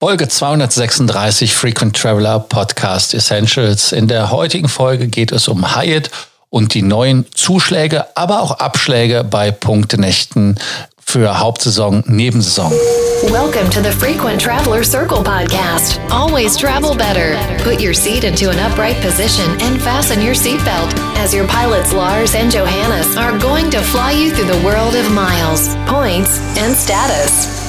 Folge 236 Frequent Traveler Podcast Essentials. In der heutigen Folge geht es um Hyatt und die neuen Zuschläge, aber auch Abschläge bei Punktenächten für Hauptsaison, Nebensaison. Welcome to the Frequent Traveler Circle podcast. Always travel better. Put your seat into an upright position and fasten your seatbelt as your pilots Lars and Johannes are going to fly you through the world of miles, points and status.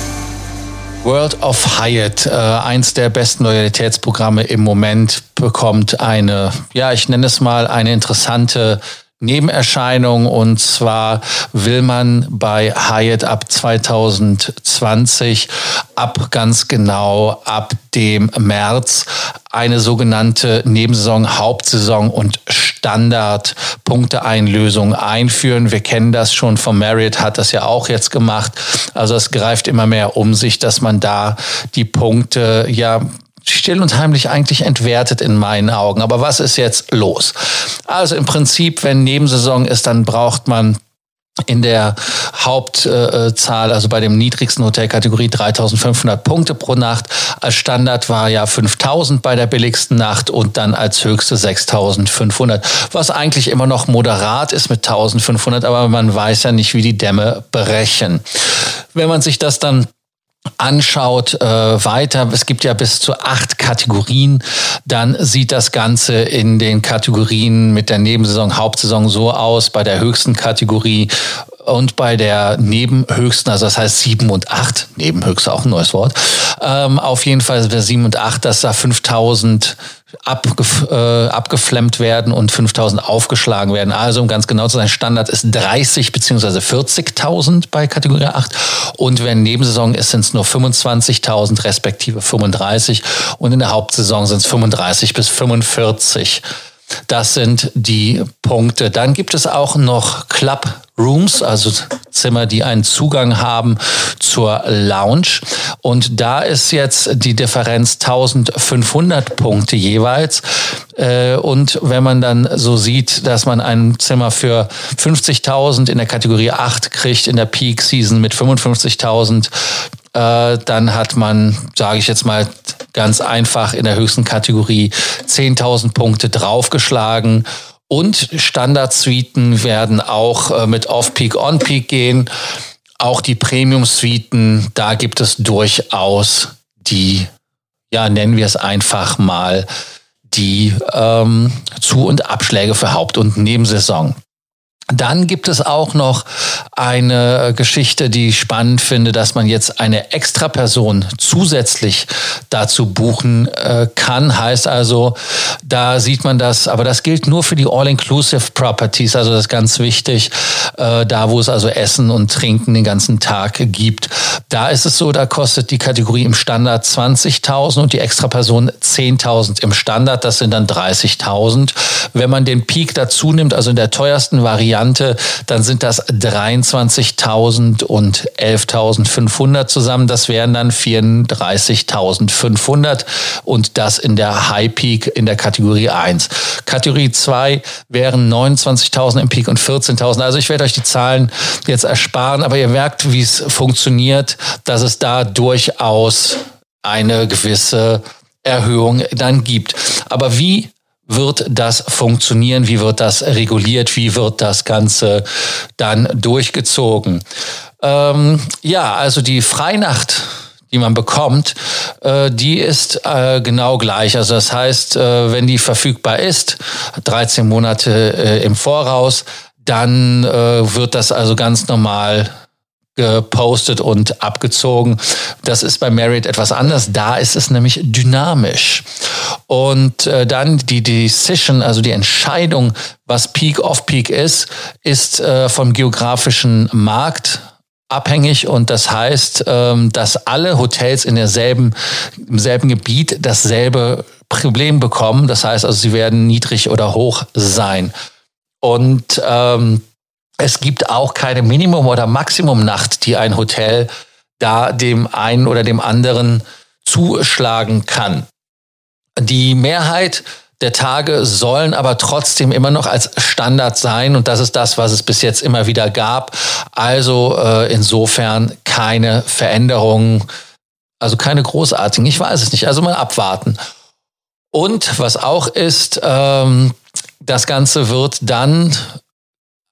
World of Hyatt, äh, eins der besten Loyalitätsprogramme im Moment, bekommt eine, ja, ich nenne es mal eine interessante Nebenerscheinung und zwar will man bei Hyatt ab 2020 ab ganz genau ab dem März eine sogenannte Nebensaison, Hauptsaison und Standardpunkteeinlösung einführen. Wir kennen das schon von Marriott, hat das ja auch jetzt gemacht. Also es greift immer mehr um sich, dass man da die Punkte ja still und heimlich eigentlich entwertet in meinen Augen. Aber was ist jetzt los? Also im Prinzip, wenn Nebensaison ist, dann braucht man in der Hauptzahl, also bei dem niedrigsten Hotelkategorie 3500 Punkte pro Nacht. Als Standard war ja 5000 bei der billigsten Nacht und dann als höchste 6500, was eigentlich immer noch moderat ist mit 1500, aber man weiß ja nicht, wie die Dämme brechen. Wenn man sich das dann anschaut äh, weiter, es gibt ja bis zu acht Kategorien, dann sieht das Ganze in den Kategorien mit der Nebensaison, Hauptsaison so aus. Bei der höchsten Kategorie und bei der Nebenhöchsten, also das heißt sieben und acht, Nebenhöchste auch ein neues Wort, ähm, auf jeden Fall der sieben und acht, dass da 5000 abgef äh, abgeflemmt werden und 5000 aufgeschlagen werden. Also um ganz genau zu sein, Standard ist 30 bzw. 40.000 bei Kategorie 8 und wenn Nebensaison ist, sind es nur 25.000 respektive 35 und in der Hauptsaison sind es 35 bis 45. Das sind die Punkte. Dann gibt es auch noch Club Rooms, also Zimmer, die einen Zugang haben zur Lounge. Und da ist jetzt die Differenz 1500 Punkte jeweils. Äh, und wenn man dann so sieht, dass man ein Zimmer für 50.000 in der Kategorie 8 kriegt, in der Peak Season mit 55.000, äh, dann hat man, sage ich jetzt mal ganz einfach, in der höchsten Kategorie 10.000 Punkte draufgeschlagen. Und Standard-Suiten werden auch äh, mit Off-Peak, On-Peak gehen. Auch die Premium-Suiten, da gibt es durchaus die, ja, nennen wir es einfach mal, die ähm, Zu- und Abschläge für Haupt- und Nebensaison. Dann gibt es auch noch eine Geschichte, die ich spannend finde, dass man jetzt eine extra Person zusätzlich dazu buchen äh, kann. Heißt also, da sieht man das, aber das gilt nur für die All-Inclusive Properties, also das ist ganz wichtig, äh, da wo es also Essen und Trinken den ganzen Tag gibt. Da ist es so, da kostet die Kategorie im Standard 20.000 und die extra Person 10.000 im Standard, das sind dann 30.000. Wenn man den Peak dazu nimmt, also in der teuersten Variante, Variante, dann sind das 23.000 und 11.500 zusammen. Das wären dann 34.500 und das in der High Peak in der Kategorie 1. Kategorie 2 wären 29.000 im Peak und 14.000. Also ich werde euch die Zahlen jetzt ersparen, aber ihr merkt, wie es funktioniert, dass es da durchaus eine gewisse Erhöhung dann gibt. Aber wie wird das funktionieren? Wie wird das reguliert? Wie wird das Ganze dann durchgezogen? Ähm, ja, also die Freinacht die man bekommt, äh, die ist äh, genau gleich. Also das heißt, äh, wenn die verfügbar ist, 13 Monate im Voraus, dann äh, wird das also ganz normal gepostet und abgezogen. Das ist bei Marriott etwas anders. Da ist es nämlich dynamisch. Und äh, dann die Decision, also die Entscheidung, was Peak of Peak ist, ist äh, vom geografischen Markt abhängig und das heißt, ähm, dass alle Hotels in derselben, im selben Gebiet dasselbe Problem bekommen. Das heißt also, sie werden niedrig oder hoch sein. Und ähm, es gibt auch keine Minimum- oder Maximumnacht, die ein Hotel da dem einen oder dem anderen zuschlagen kann. Die Mehrheit der Tage sollen aber trotzdem immer noch als Standard sein und das ist das, was es bis jetzt immer wieder gab. Also äh, insofern keine Veränderungen Also keine großartigen, ich weiß es nicht. Also mal abwarten. Und was auch ist, ähm, das Ganze wird dann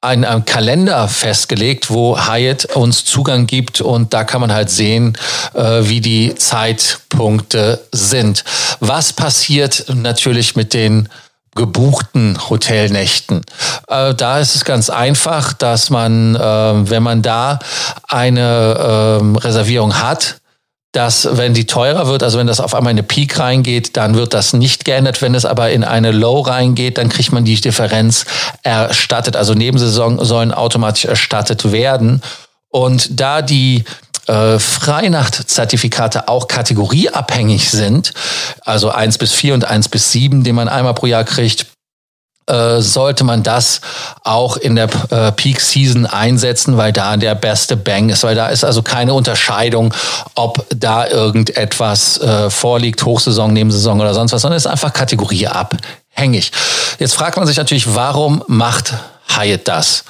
ein, ein, Kalender festgelegt, wo Hyatt uns Zugang gibt und da kann man halt sehen, äh, wie die Zeitpunkte sind. Was passiert natürlich mit den gebuchten Hotelnächten. Äh, da ist es ganz einfach, dass man, äh, wenn man da eine äh, Reservierung hat, dass wenn die teurer wird, also wenn das auf einmal in eine Peak reingeht, dann wird das nicht geändert. Wenn es aber in eine Low reingeht, dann kriegt man die Differenz erstattet. Also Nebensaison sollen automatisch erstattet werden. Und da die äh, Freinachtzertifikate auch kategorieabhängig sind, also eins bis vier und eins bis sieben, den man einmal pro Jahr kriegt, sollte man das auch in der äh, Peak Season einsetzen, weil da der beste Bang ist, weil da ist also keine Unterscheidung, ob da irgendetwas äh, vorliegt, Hochsaison, Nebensaison oder sonst was, sondern es ist einfach kategorieabhängig. Jetzt fragt man sich natürlich, warum macht Hyatt das?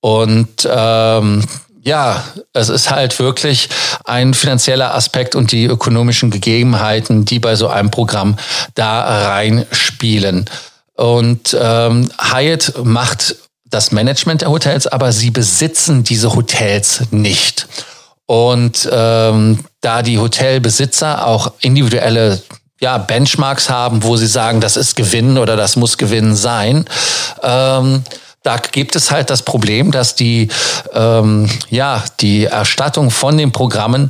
Und ähm, ja, es ist halt wirklich ein finanzieller Aspekt und die ökonomischen Gegebenheiten, die bei so einem Programm da reinspielen. Und ähm, Hyatt macht das Management der Hotels, aber sie besitzen diese Hotels nicht. Und ähm, da die Hotelbesitzer auch individuelle ja, Benchmarks haben, wo sie sagen, das ist Gewinn oder das muss Gewinn sein, ähm, da gibt es halt das Problem, dass die, ähm, ja, die Erstattung von den Programmen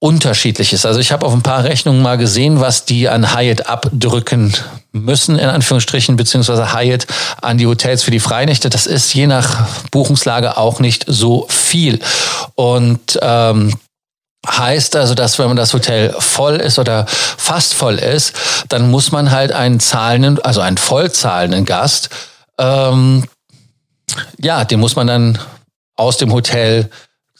unterschiedlich ist. Also ich habe auf ein paar Rechnungen mal gesehen, was die an Hyatt abdrücken müssen, in Anführungsstrichen, beziehungsweise Hyatt an die Hotels für die Freinächte. Das ist je nach Buchungslage auch nicht so viel. Und ähm, heißt also, dass wenn man das Hotel voll ist oder fast voll ist, dann muss man halt einen zahlenden, also einen vollzahlenden Gast ähm, ja, den muss man dann aus dem Hotel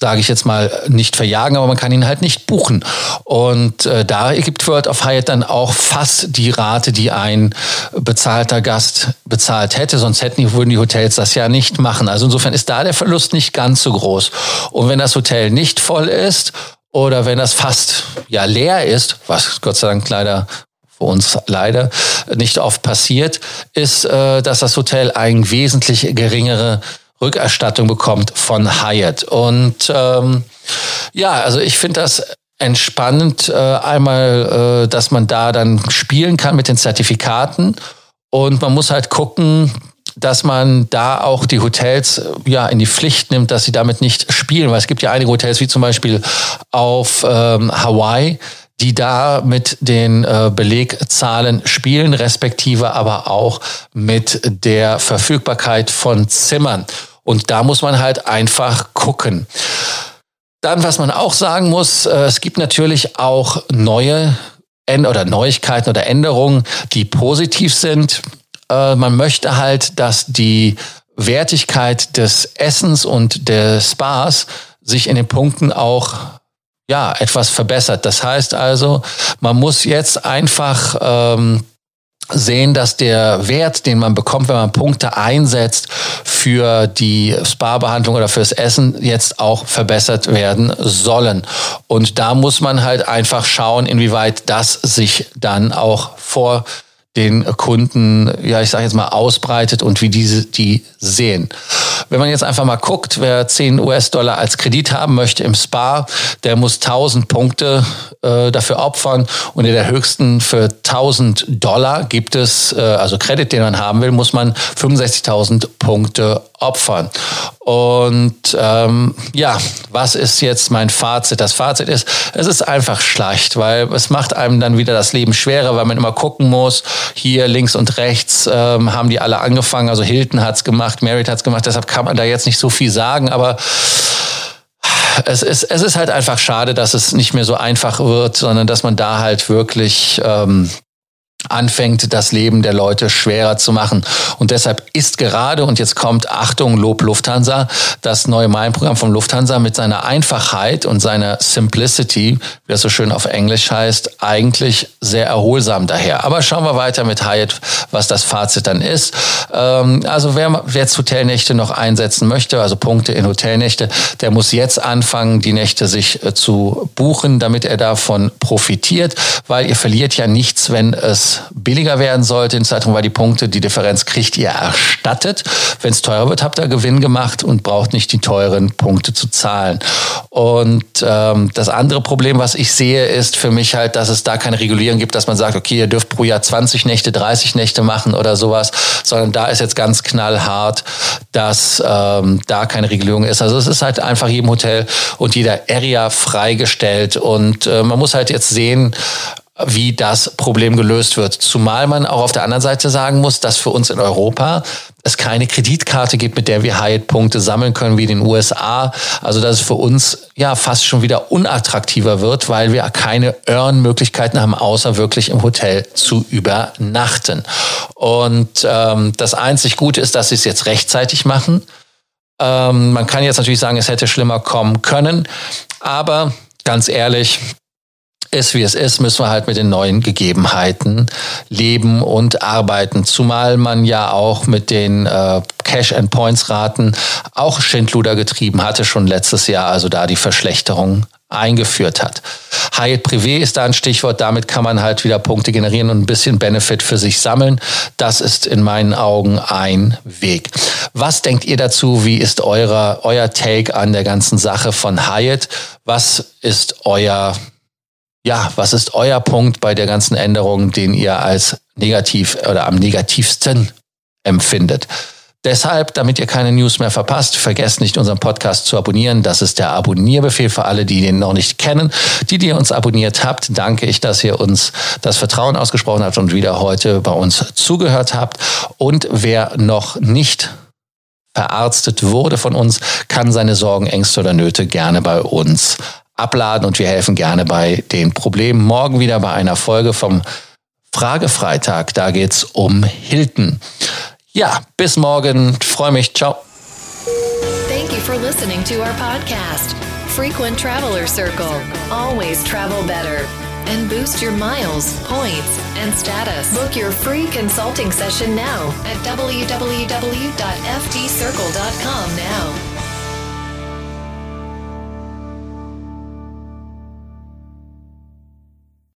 sage ich jetzt mal, nicht verjagen, aber man kann ihn halt nicht buchen. Und äh, da gibt World of Hyatt dann auch fast die Rate, die ein bezahlter Gast bezahlt hätte. Sonst hätten die, würden die Hotels das ja nicht machen. Also insofern ist da der Verlust nicht ganz so groß. Und wenn das Hotel nicht voll ist oder wenn das fast ja leer ist, was Gott sei Dank leider für uns leider nicht oft passiert, ist, äh, dass das Hotel ein wesentlich geringere Rückerstattung bekommt von Hyatt. Und ähm, ja, also ich finde das entspannend, äh, einmal, äh, dass man da dann spielen kann mit den Zertifikaten. Und man muss halt gucken, dass man da auch die Hotels ja in die Pflicht nimmt, dass sie damit nicht spielen. Weil es gibt ja einige Hotels, wie zum Beispiel auf ähm, Hawaii, die da mit den äh, Belegzahlen spielen, respektive aber auch mit der Verfügbarkeit von Zimmern. Und da muss man halt einfach gucken. Dann, was man auch sagen muss, äh, es gibt natürlich auch neue oder Neuigkeiten oder Änderungen, die positiv sind. Äh, man möchte halt, dass die Wertigkeit des Essens und des Spas sich in den Punkten auch ja, etwas verbessert. Das heißt also, man muss jetzt einfach ähm, sehen, dass der Wert, den man bekommt, wenn man Punkte einsetzt für die Spa-Behandlung oder fürs Essen, jetzt auch verbessert werden sollen. Und da muss man halt einfach schauen, inwieweit das sich dann auch vor den Kunden, ja, ich sage jetzt mal, ausbreitet und wie diese die sehen. Wenn man jetzt einfach mal guckt, wer 10 US-Dollar als Kredit haben möchte im Spa, der muss 1000 Punkte äh, dafür opfern und in der höchsten für 1000 Dollar gibt es, äh, also Kredit, den man haben will, muss man 65.000 Punkte opfern. Und ähm, ja, was ist jetzt mein Fazit? Das Fazit ist, es ist einfach schlecht, weil es macht einem dann wieder das Leben schwerer, weil man immer gucken muss, hier links und rechts ähm, haben die alle angefangen. Also Hilton hat's gemacht, Merit hat's gemacht, deshalb kann man da jetzt nicht so viel sagen, aber es ist, es ist halt einfach schade, dass es nicht mehr so einfach wird, sondern dass man da halt wirklich ähm, anfängt, das Leben der Leute schwerer zu machen. Und deshalb ist gerade, und jetzt kommt Achtung, Lob Lufthansa, das neue Meilenprogramm von Lufthansa mit seiner Einfachheit und seiner Simplicity, wie das so schön auf Englisch heißt, eigentlich sehr erholsam daher. Aber schauen wir weiter mit Hyatt, was das Fazit dann ist. Ähm, also wer, jetzt Hotelnächte noch einsetzen möchte, also Punkte in Hotelnächte, der muss jetzt anfangen, die Nächte sich äh, zu buchen, damit er davon profitiert, weil ihr verliert ja nichts, wenn es billiger werden sollte in Zeitung, weil die Punkte, die Differenz kriegt ihr erstattet. Wenn es teurer wird, habt ihr Gewinn gemacht und braucht nicht die teuren Punkte zu zahlen. Und ähm, das andere Problem, was ich sehe, ist für mich halt, dass es da keine Regulierung gibt, dass man sagt, okay, ihr dürft pro Jahr 20 Nächte, 30 Nächte machen oder sowas, sondern da ist jetzt ganz knallhart, dass ähm, da keine Regulierung ist. Also es ist halt einfach jedem Hotel und jeder Area freigestellt und äh, man muss halt jetzt sehen, wie das Problem gelöst wird. Zumal man auch auf der anderen Seite sagen muss, dass für uns in Europa es keine Kreditkarte gibt, mit der wir Hyatt-Punkte sammeln können wie in den USA. Also dass es für uns ja fast schon wieder unattraktiver wird, weil wir keine Earn-Möglichkeiten haben, außer wirklich im Hotel zu übernachten. Und ähm, das einzig Gute ist, dass sie es jetzt rechtzeitig machen. Ähm, man kann jetzt natürlich sagen, es hätte schlimmer kommen können, aber ganz ehrlich, ist, wie es ist, müssen wir halt mit den neuen Gegebenheiten leben und arbeiten. Zumal man ja auch mit den äh, Cash-and-Points-Raten auch Schindluder getrieben hatte, schon letztes Jahr, also da die Verschlechterung eingeführt hat. Hyatt Privé ist da ein Stichwort. Damit kann man halt wieder Punkte generieren und ein bisschen Benefit für sich sammeln. Das ist in meinen Augen ein Weg. Was denkt ihr dazu? Wie ist euer, euer Take an der ganzen Sache von Hyatt? Was ist euer ja, was ist euer Punkt bei der ganzen Änderung, den ihr als negativ oder am negativsten empfindet? Deshalb, damit ihr keine News mehr verpasst, vergesst nicht, unseren Podcast zu abonnieren. Das ist der Abonnierbefehl für alle, die den noch nicht kennen. Die, die ihr uns abonniert habt, danke ich, dass ihr uns das Vertrauen ausgesprochen habt und wieder heute bei uns zugehört habt. Und wer noch nicht verarztet wurde von uns, kann seine Sorgen, Ängste oder Nöte gerne bei uns abladen und wir helfen gerne bei den Problemen. Morgen wieder bei einer Folge vom Fragefreitag. Da geht's um Hilton. Ja, bis morgen. Freue mich. Ciao. Thank you for listening to our podcast. Frequent Traveler Circle. Always travel better. And boost your miles, points, and status. Book your free consulting session now at www.ftcircle.com now.